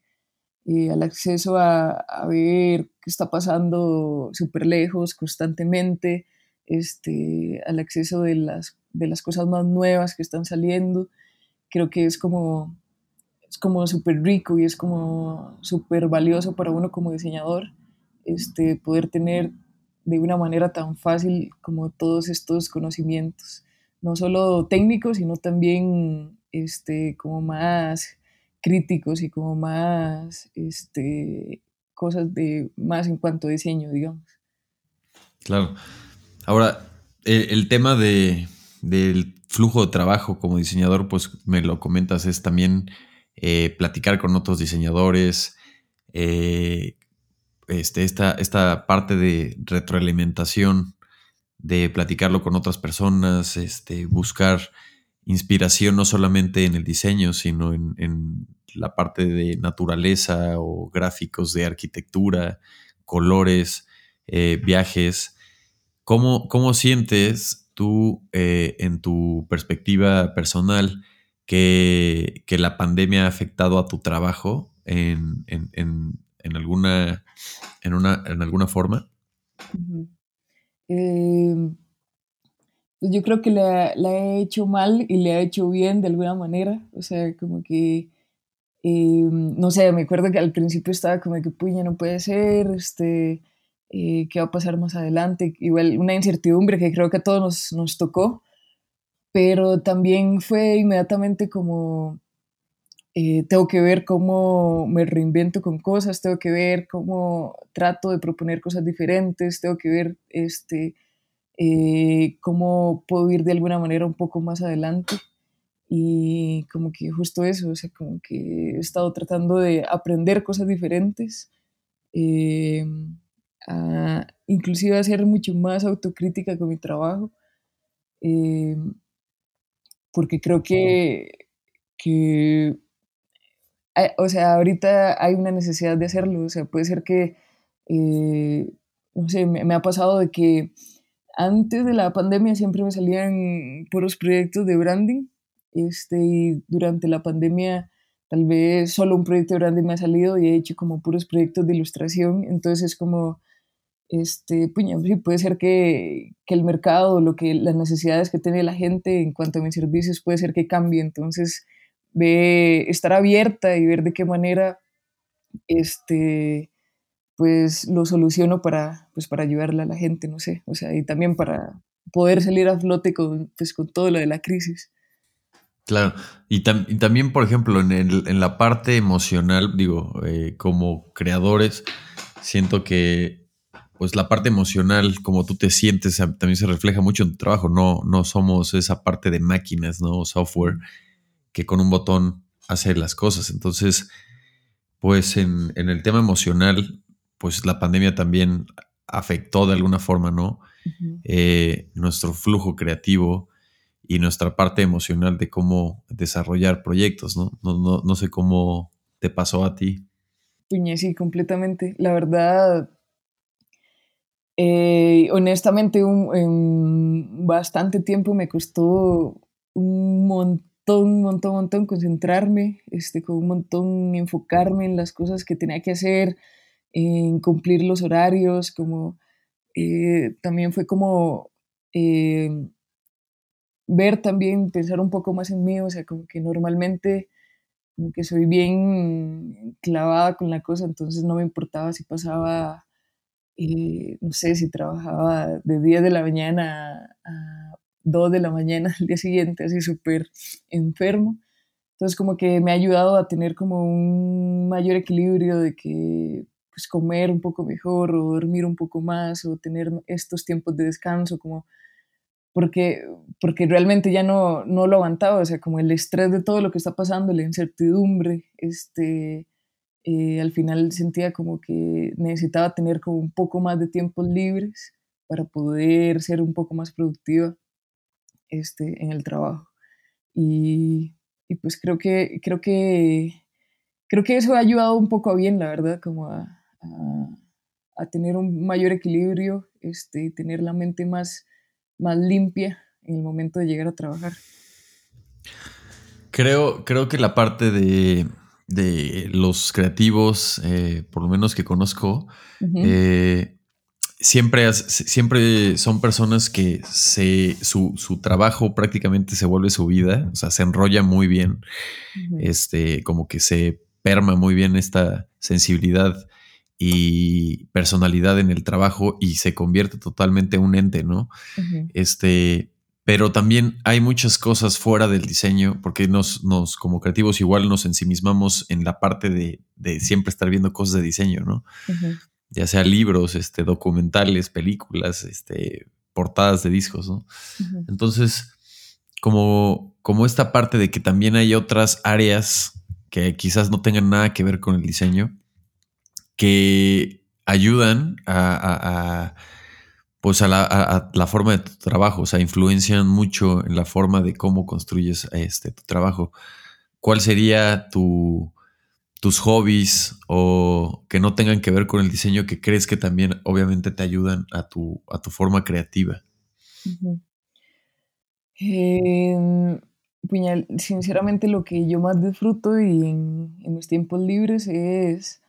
y al acceso a, a ver qué está pasando súper lejos, constantemente, este, al acceso de las, de las cosas más nuevas que están saliendo, creo que es como, es como súper rico y es como súper valioso para uno como diseñador, este, poder tener de una manera tan fácil como todos estos conocimientos, no solo técnicos, sino también este, como más críticos y como más este, cosas de más en cuanto a diseño, digamos. Claro. Ahora, el, tema de, del flujo de trabajo como diseñador, pues me lo comentas, es también eh, platicar con otros diseñadores, eh, este, esta, esta parte de retroalimentación, de platicarlo con otras personas, este, buscar inspiración no solamente en el diseño, sino en, la parte de naturaleza o gráficos de arquitectura, colores, eh, viajes. ¿Cómo, ¿Cómo, sientes tú eh, en tu perspectiva personal que, la pandemia ha afectado a tu trabajo en, en alguna, en una, en alguna forma? Em, pues yo creo que la, he hecho mal y le ha hecho bien de alguna manera. O sea, como que, em, no sé, me acuerdo que al principio estaba como que, puña, no puede ser, este, eh, qué va a pasar más adelante. Igual una incertidumbre que creo que a todos nos, nos tocó, pero también fue inmediatamente como eh, tengo que ver cómo me reinvento con cosas, tengo que ver cómo trato de proponer cosas diferentes, tengo que ver este, eh, cómo puedo ir de alguna manera un poco más adelante. Y como que justo eso, o sea, como que he estado tratando de aprender cosas diferentes, eh, a, inclusive a ser mucho más autocrítica con mi trabajo, porque creo que, que o sea, ahorita hay una necesidad de hacerlo, o sea, puede ser que, eh, no sé, me, ha pasado de que antes de la pandemia siempre me salían puros proyectos de branding, este, y durante la pandemia tal vez solo un proyecto de branding me ha salido y he hecho como puros proyectos de ilustración, entonces es como, este, puña, sí, puede ser que, que, el mercado, lo que, las necesidades que tiene la gente en cuanto a mis servicios puede ser que cambie, entonces de estar abierta y ver de qué manera este, pues lo soluciono para, pues para ayudarle a la gente, no sé, o sea, y también para poder salir a flote con, pues, con todo lo de la crisis. Claro, y, también, por ejemplo, en, en, la parte emocional, digo, eh, como creadores, siento que pues la parte emocional, como tú te sientes, también se refleja mucho en tu trabajo. No, no somos esa parte de máquinas, ¿no? Software que con un botón hace las cosas. Entonces, pues en, el tema emocional, pues la pandemia también afectó de alguna forma, ¿no? Eh, nuestro flujo creativo y nuestra parte emocional de cómo desarrollar proyectos, ¿no? No, no, sé cómo te pasó a ti. Puñe, sí, completamente. La verdad, eh, honestamente, un, bastante tiempo me costó un montón, un montón, un montón concentrarme, este, con un montón enfocarme en las cosas que tenía que hacer, en cumplir los horarios, como eh, también fue como eh, ver también, pensar un poco más en mí, o sea, como que normalmente como que soy bien clavada con la cosa, entonces no me importaba si pasaba no sé, si trabajaba de 10 de la mañana a 2 de la mañana al día siguiente, así súper enfermo. Entonces como que me ha ayudado a tener como un mayor equilibrio de que pues comer un poco mejor o dormir un poco más o tener estos tiempos de descanso como porque, porque realmente ya no, no lo aguantaba, o sea, como el estrés de todo lo que está pasando, la incertidumbre, este, eh, al final sentía como que necesitaba tener como un poco más de tiempos libres para poder ser un poco más productiva este, en el trabajo. Y, y, pues creo que, creo, que, creo que eso ha ayudado un poco a bien, la verdad, como a, a, tener un mayor equilibrio, este, tener la mente más, más limpia en el momento de llegar a trabajar. Creo, creo que la parte de, de los creativos, eh, por lo menos que conozco, eh, siempre, siempre son personas que se, su, trabajo prácticamente se vuelve su vida, o sea, se enrolla muy bien, este, como que se perma muy bien esta sensibilidad y personalidad en el trabajo y se convierte totalmente en un ente, ¿no? Este, pero también hay muchas cosas fuera del diseño, porque nos, nos como creativos igual nos ensimismamos en la parte de, de siempre estar viendo cosas de diseño, ¿no? Ya sea libros, este, documentales, películas, este, portadas de discos, ¿no? Entonces, como, como esta parte de que también hay otras áreas que quizás no tengan nada que ver con el diseño, que ayudan a pues a la, forma de tu trabajo, o sea, influencian mucho en la forma de cómo construyes este, tu trabajo. ¿Cuál sería tu, tus hobbies o que no tengan que ver con el diseño que crees que también obviamente te ayudan a tu, a tu forma creativa? Em, sinceramente lo que yo más disfruto y en mis tiempos libres es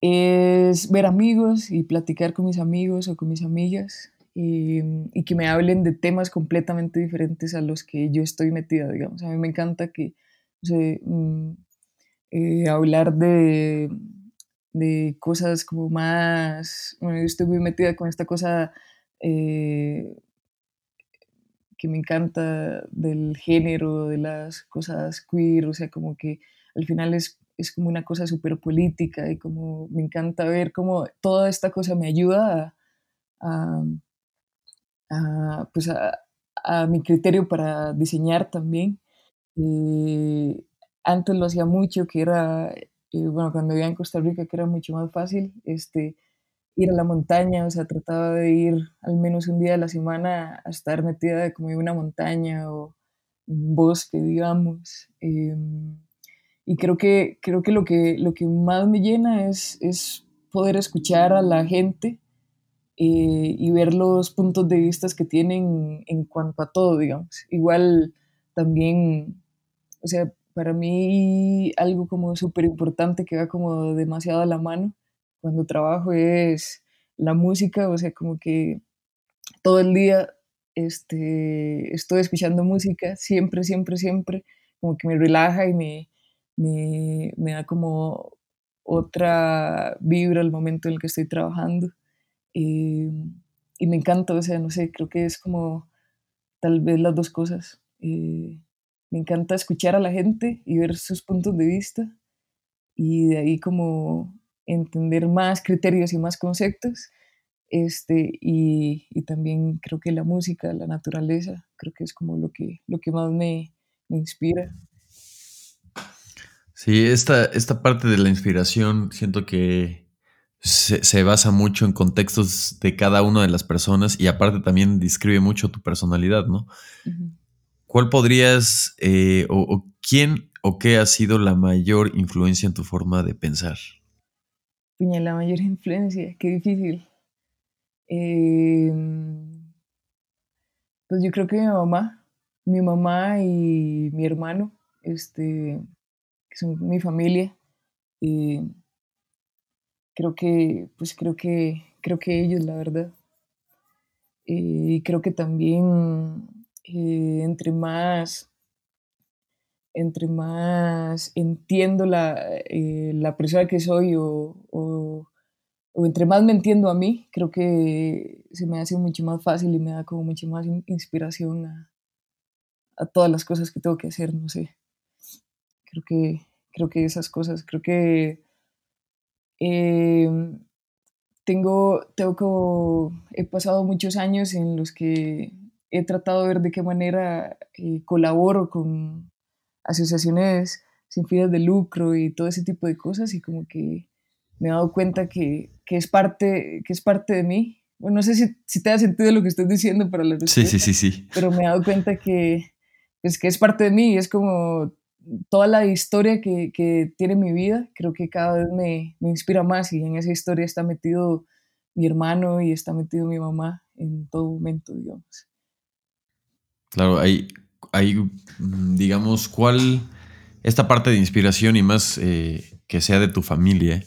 es ver amigos y platicar con mis amigos o con mis amigas y, que me hablen de temas completamente diferentes a los que yo estoy metida, digamos. A mí me encanta que, mm, eh, hablar de, de cosas como más, bueno, yo estoy muy metida con esta cosa eh, que me encanta del género, de las cosas queer, o sea, como que al final es es como una cosa súper política y como me encanta ver cómo toda esta cosa me ayuda a, pues a, mi criterio para diseñar también. Eh, antes lo hacía mucho, que era, eh, bueno, cuando vivía en Costa Rica, que era mucho más fácil, este, ir a la montaña, o sea, trataba de ir al menos un día a la semana a estar metida como en una montaña o un bosque, digamos. Em, y creo que, creo que, lo, que lo que más me llena es, es poder escuchar a la gente eh, y ver los puntos de vista que tienen en cuanto a todo, digamos. Igual también, o sea, para mí algo como súper importante que va como demasiado a la mano cuando trabajo es la música, o sea, como que todo el día este, estoy escuchando música, siempre, siempre, siempre, como que me relaja y me, me, da como otra vibra al momento en el que estoy trabajando. Eh, y me encanta, o sea, no sé, creo que es como tal vez las dos cosas. Eh, me encanta escuchar a la gente y ver sus puntos de vista y de ahí como entender más criterios y más conceptos. Este, y, y, también creo que la música, la naturaleza, creo que es como lo que, lo que más me, me inspira. Sí, esta, esta parte de la inspiración siento que se, se, basa mucho en contextos de cada una de las personas y aparte también describe mucho tu personalidad, ¿no? Uh -huh. ¿Cuál podrías eh, o, quién o qué ha sido la mayor influencia en tu forma de pensar? Piña, la mayor influencia, qué difícil. Eh, pues yo creo que mi mamá, mi mamá y mi hermano, este, que son mi familia, eh, creo que, pues creo que, creo que ellos, la verdad. Eh, y creo que también eh, entre más, entre más entiendo la, eh, la persona que soy o, o, entre más me entiendo a mí, creo que se me hace mucho más fácil y me da como mucha más inspiración a, a todas las cosas que tengo que hacer, no sé. Creo que, creo que esas cosas, creo que eh, tengo, tengo como, he pasado muchos años en los que he tratado de ver de qué manera eh, colaboro con asociaciones sin fines de lucro y todo ese tipo de cosas y como que me he dado cuenta que, que es, parte, que es parte de mí. Bueno, no sé si, si te da sentido lo que estoy diciendo para la respuesta, sí, sí, sí, sí. pero me he dado cuenta que, pues, que es parte de mí y es como toda la historia que, que, tiene mi vida, creo que cada vez me, me, inspira más y en esa historia está metido mi hermano y está metido mi mamá en todo momento, digamos. Claro, hay, hay digamos, ¿cuál, esta parte de inspiración y más eh, que sea de tu familia,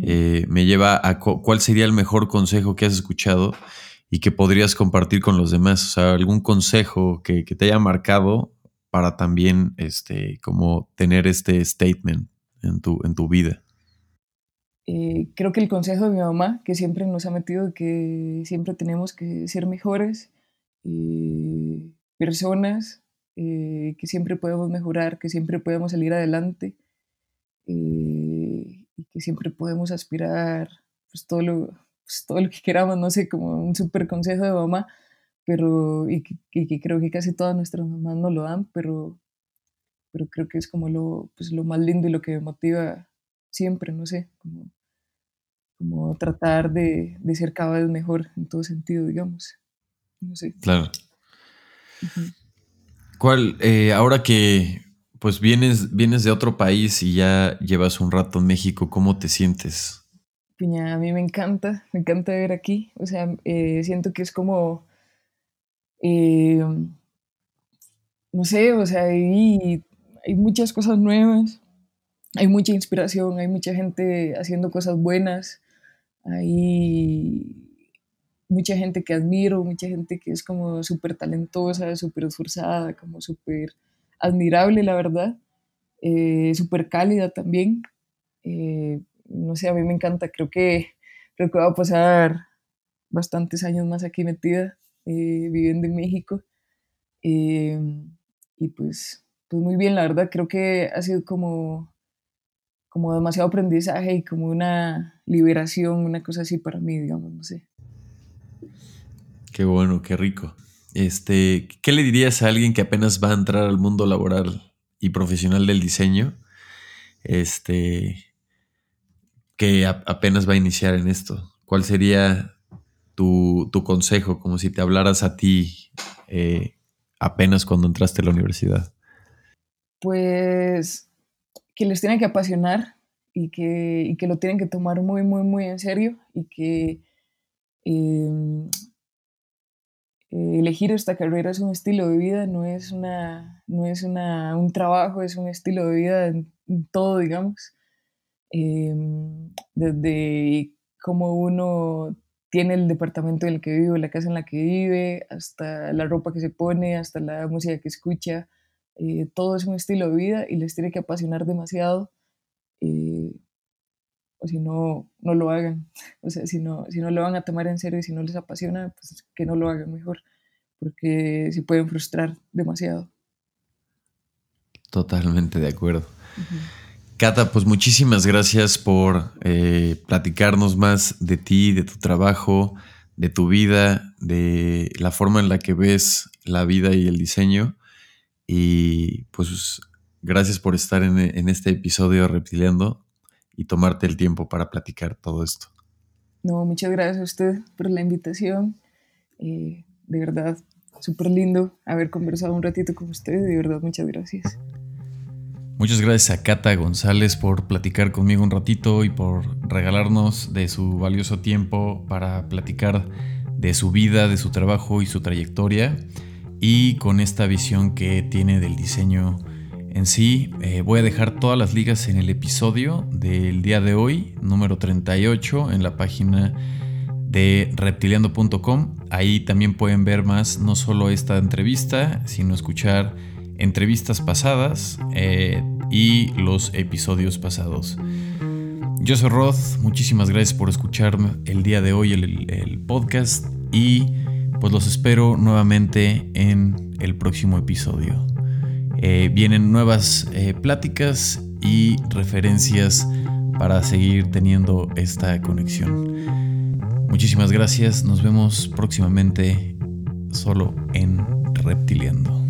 eh, me lleva a cuál sería el mejor consejo que has escuchado y que podrías compartir con los demás? O sea, algún consejo que, que te haya marcado para también este, como tener este statement en tu, en tu vida? Eh, creo que el consejo de mi mamá, que siempre nos ha metido que siempre tenemos que ser mejores personas, eh, que siempre podemos mejorar, que siempre podemos salir adelante y que siempre podemos aspirar pues, todo, lo, pues, todo lo que queramos, no sé, como un súper consejo de mamá pero y que, y que, creo que casi todas nuestras mamás no lo dan, pero, pero creo que es como lo, pues lo más lindo y lo que me motiva siempre, no sé, como, como tratar de, de, ser cada vez mejor en todo sentido, digamos. No sé. Claro. ¿Cuál, eh, ahora que pues vienes, vienes de otro país y ya llevas un rato en México, ¿cómo te sientes? Piña, a mí me encanta, me encanta ver aquí, o sea, eh, siento que es como eh, no sé, o sea, hay, hay muchas cosas nuevas, hay mucha inspiración, hay mucha gente haciendo cosas buenas, hay mucha gente que admiro, mucha gente que es como súper talentosa, súper esforzada, como súper admirable, la verdad, eh, súper cálida también. Eh, no sé, a mí me encanta, creo que, creo va a pasar bastantes años más aquí metida eh, viviendo en México. Eh, y pues, pues muy bien, la verdad, creo que ha sido como, como demasiado aprendizaje y como una liberación, una cosa así para mí, digamos, no sé. Qué bueno, qué rico. Este, ¿Qué le dirías a alguien que apenas va a entrar al mundo laboral y profesional del diseño? Este, que apenas va a iniciar en esto. ¿Cuál sería tu, tu, consejo, como si te hablaras a ti eh, apenas cuando entraste a la universidad? Pues que les tienen que apasionar y que, y que lo tienen que tomar muy, muy, muy en serio y que eh, elegir esta carrera es un estilo de vida, no es, una, no es una, un trabajo, es un estilo de vida en, todo, digamos. Eh, desde cómo uno tiene el departamento en el que vive, la casa en la que vive, hasta la ropa que se pone, hasta la música que escucha. Eh, todo es un estilo de vida y les tiene que apasionar demasiado. O si no, no lo hagan. O sea, si no, si no lo van a tomar en serio y si no les apasiona, pues que no lo hagan mejor, porque se pueden frustrar demasiado. Totalmente de acuerdo. Cata, pues muchísimas gracias por eh, platicarnos más de ti, de tu trabajo, de tu vida, de la forma en la que ves la vida y el diseño. Y pues gracias por estar en, este episodio Reptiliando y tomarte el tiempo para platicar todo esto. No, muchas gracias a usted por la invitación. Eh, de verdad, súper lindo haber conversado un ratito con usted. De verdad, muchas gracias. Muchas gracias a Cata González por platicar conmigo un ratito y por regalarnos de su valioso tiempo para platicar de su vida, de su trabajo y su trayectoria y con esta visión que tiene del diseño en sí. Eh, voy a dejar todas las ligas en el episodio del día de hoy, número 38, en la página de reptiliando.com. Ahí también pueden ver más, no solo esta entrevista, sino escuchar entrevistas pasadas eh, y los episodios pasados. Yo soy Rod, muchísimas gracias por escucharme el día de hoy el, podcast y pues los espero nuevamente en el próximo episodio. Eh, vienen nuevas eh, pláticas y referencias para seguir teniendo esta conexión. Muchísimas gracias, nos vemos próximamente solo en Reptiliando.